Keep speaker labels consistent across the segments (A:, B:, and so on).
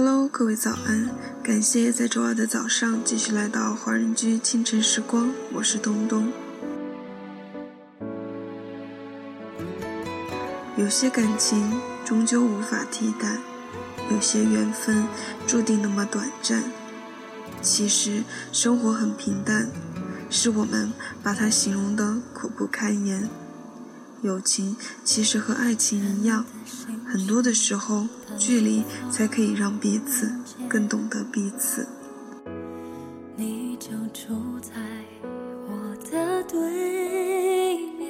A: Hello，各位早安！感谢在周二的早上继续来到华人居清晨时光，我是东东。有些感情终究无法替代，有些缘分注定那么短暂。其实生活很平淡，是我们把它形容的苦不堪言。友情其实和爱情一样，很多的时候，距离才可以让彼此更懂得彼此。你就住在我的对面。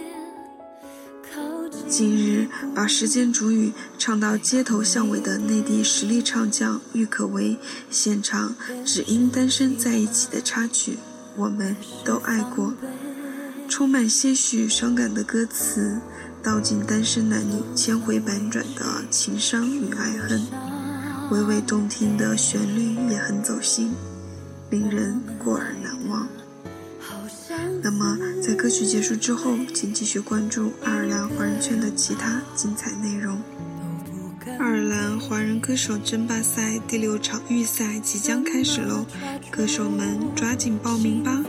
A: 近日把《时间煮雨》唱到街头巷尾的内地实力唱将郁可唯现场《只因单身在一起》的插曲，我们都爱过。充满些许伤感的歌词，道尽单身男女千回百转的情伤与爱恨，娓娓动听的旋律也很走心，令人过耳难忘。那么，在歌曲结束之后，请继续关注爱尔兰华人圈的其他精彩内容。爱尔兰华人歌手争霸赛第六场预赛即将开始喽，歌手们抓紧报名吧！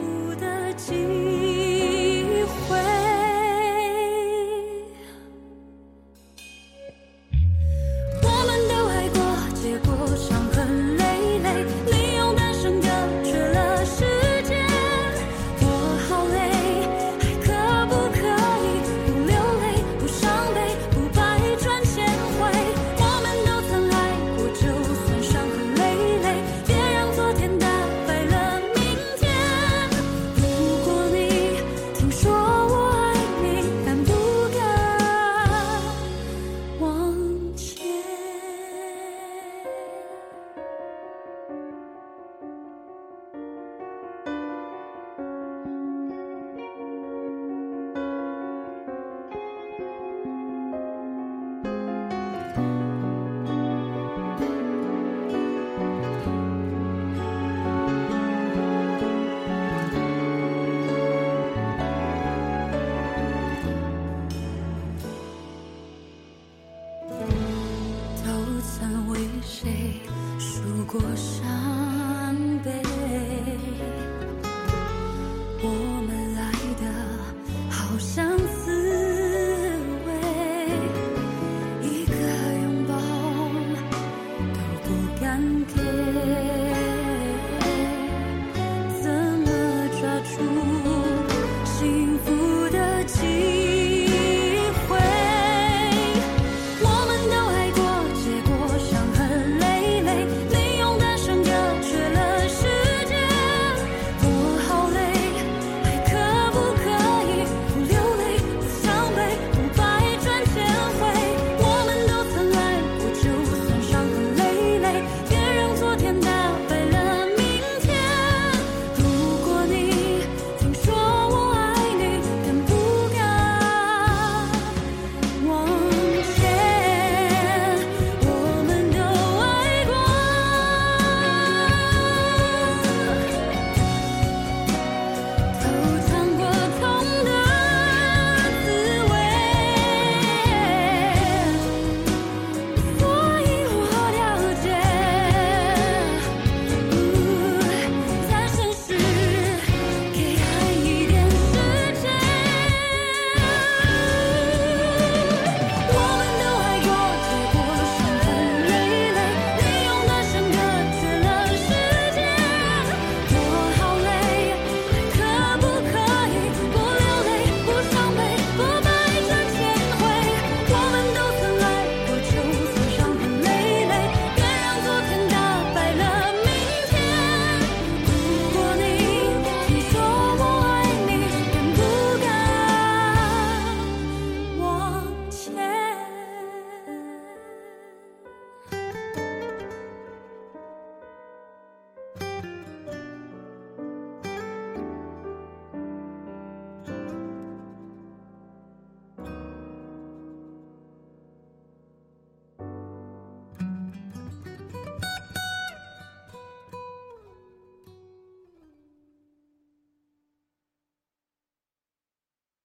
A: 过伤。